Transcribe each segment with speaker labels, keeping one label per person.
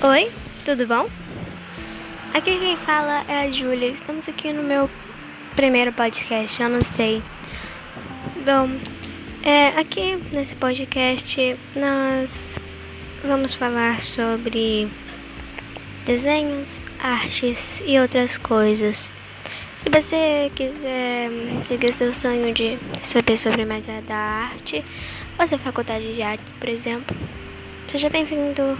Speaker 1: Oi, tudo bom? Aqui quem fala é a Júlia. Estamos aqui no meu primeiro podcast, eu não sei. Bom, é, aqui nesse podcast nós vamos falar sobre desenhos, artes e outras coisas. Se você quiser seguir seu sonho de saber sobre mais da arte, fazer faculdade de artes, por exemplo, seja bem-vindo.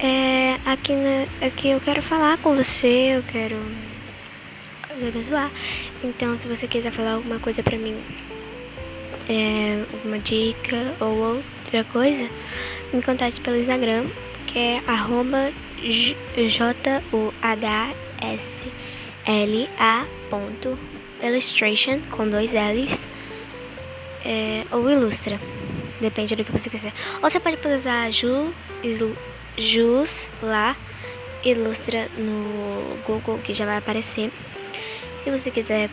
Speaker 1: É, aqui, na, aqui eu quero falar com você, eu quero zoar. Então, se você quiser falar alguma coisa pra mim, é, alguma dica ou outra coisa, me contate pelo Instagram, que é arroba J-U-H-S la.illustration com dois L's é, ou ilustra, depende do que você quiser. Ou você pode usar Ju, Jus lá, ilustra no Google que já vai aparecer. Se você quiser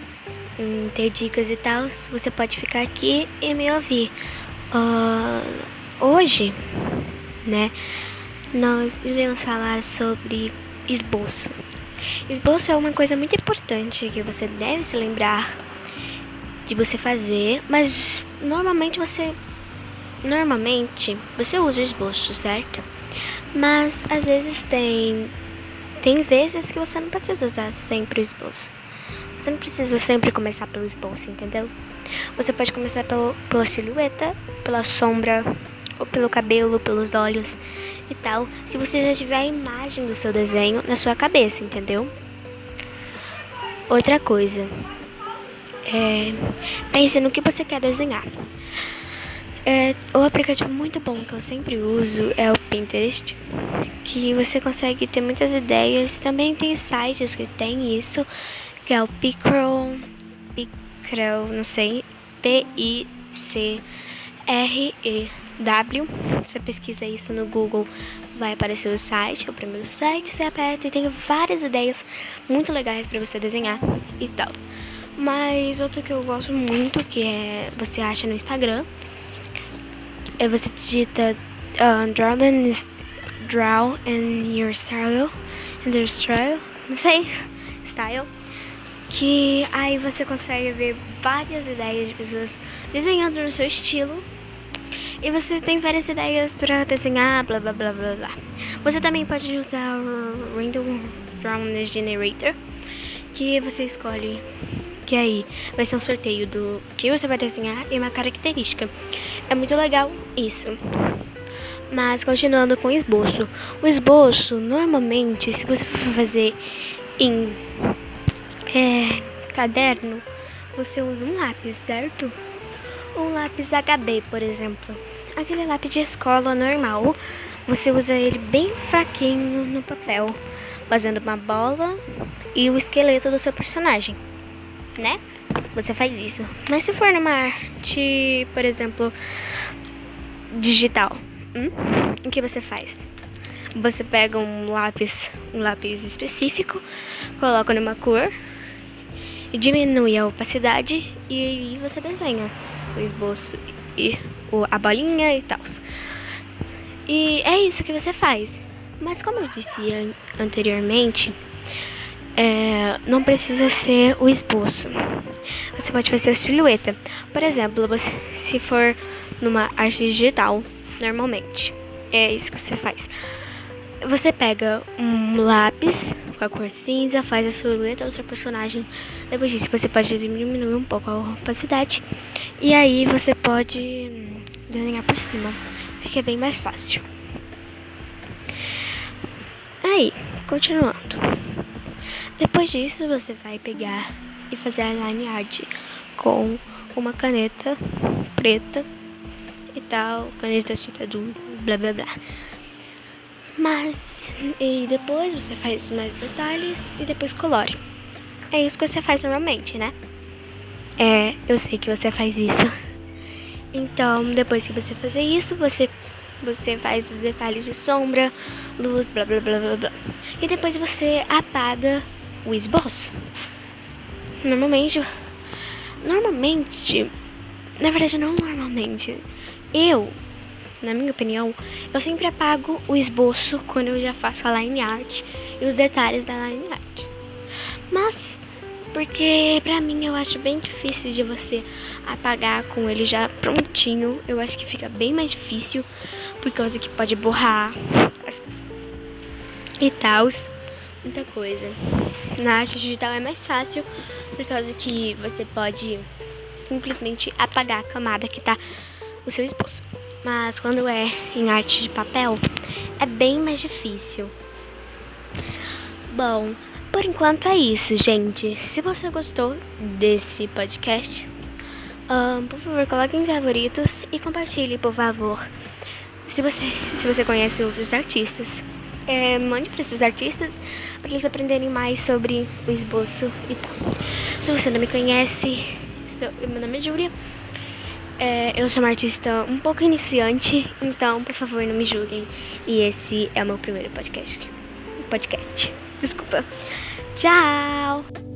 Speaker 1: hum, ter dicas e tal, você pode ficar aqui e me ouvir. Uh, hoje, né, nós iremos falar sobre esboço. Esboço é uma coisa muito importante que você deve se lembrar de você fazer, mas normalmente você normalmente você usa o esboço, certo? Mas às vezes tem tem vezes que você não precisa usar sempre o esboço. Você não precisa sempre começar pelo esboço, entendeu? Você pode começar pelo, pela silhueta, pela sombra, ou pelo cabelo, pelos olhos e tal, se você já tiver a imagem do seu desenho na sua cabeça, entendeu? Outra coisa, é, pense no que você quer desenhar. É, o aplicativo muito bom que eu sempre uso é o Pinterest, que você consegue ter muitas ideias. Também tem sites que tem isso, que é o Picrow, Picrow, não sei, P-I-C-R-E. W. Você pesquisa isso no Google, vai aparecer o site, é o primeiro site, você aperta e tem várias ideias muito legais para você desenhar e tal. Mas outro que eu gosto muito, que é você acha no Instagram, é você digita uh, draw, and, draw in your style, in your style, não sei, style, que aí você consegue ver várias ideias de pessoas desenhando no seu estilo e você tem várias ideias para desenhar, blá blá blá blá blá. Você também pode usar o Random Drawn Generator, que você escolhe que aí vai ser um sorteio do que você vai desenhar e uma característica. É muito legal isso. Mas continuando com o esboço. O esboço, normalmente, se você for fazer em é, caderno, você usa um lápis, certo? Um lápis HB, por exemplo. Aquele lápis de escola normal. Você usa ele bem fraquinho no papel, fazendo uma bola e o esqueleto do seu personagem, né? Você faz isso. Mas se for numa arte, por exemplo, digital, hum? o que você faz? Você pega um lápis, um lápis específico, coloca numa cor e diminui a opacidade e você desenha o esboço e a bolinha e tal. E é isso que você faz. Mas como eu disse anteriormente, é, não precisa ser o esboço. Você pode fazer a silhueta. Por exemplo, você, se for numa arte digital, normalmente, é isso que você faz. Você pega um lápis com a cor cinza, faz a silhueta do seu personagem. Depois disso, você pode diminuir um pouco a opacidade. E aí você pode desenhar por cima. Fica bem mais fácil. Aí, continuando. Depois disso, você vai pegar e fazer a line art com uma caneta preta e tal, caneta tinta do blá blá blá. Mas e depois você faz mais detalhes e depois colore. É isso que você faz normalmente, né? É, eu sei que você faz isso. Então, depois que você fazer isso, você você faz os detalhes de sombra, luz, blá blá blá blá blá. E depois você apaga o esboço. Normalmente, normalmente, na verdade não normalmente. Eu na minha opinião, eu sempre apago o esboço quando eu já faço a line art e os detalhes da line art. Mas, porque pra mim eu acho bem difícil de você apagar com ele já prontinho. Eu acho que fica bem mais difícil, por causa que pode borrar e tal. Muita coisa. Na arte digital é mais fácil, por causa que você pode simplesmente apagar a camada que tá no seu esboço. Mas quando é em arte de papel, é bem mais difícil. Bom, por enquanto é isso, gente. Se você gostou desse podcast, um, por favor, coloque em favoritos e compartilhe, por favor. Se você, se você conhece outros artistas, é, mande para esses artistas para eles aprenderem mais sobre o esboço e tal. Se você não me conhece, meu nome é Júlia. É, eu sou uma artista um pouco iniciante, então por favor não me julguem. E esse é o meu primeiro podcast. Podcast. Desculpa. Tchau!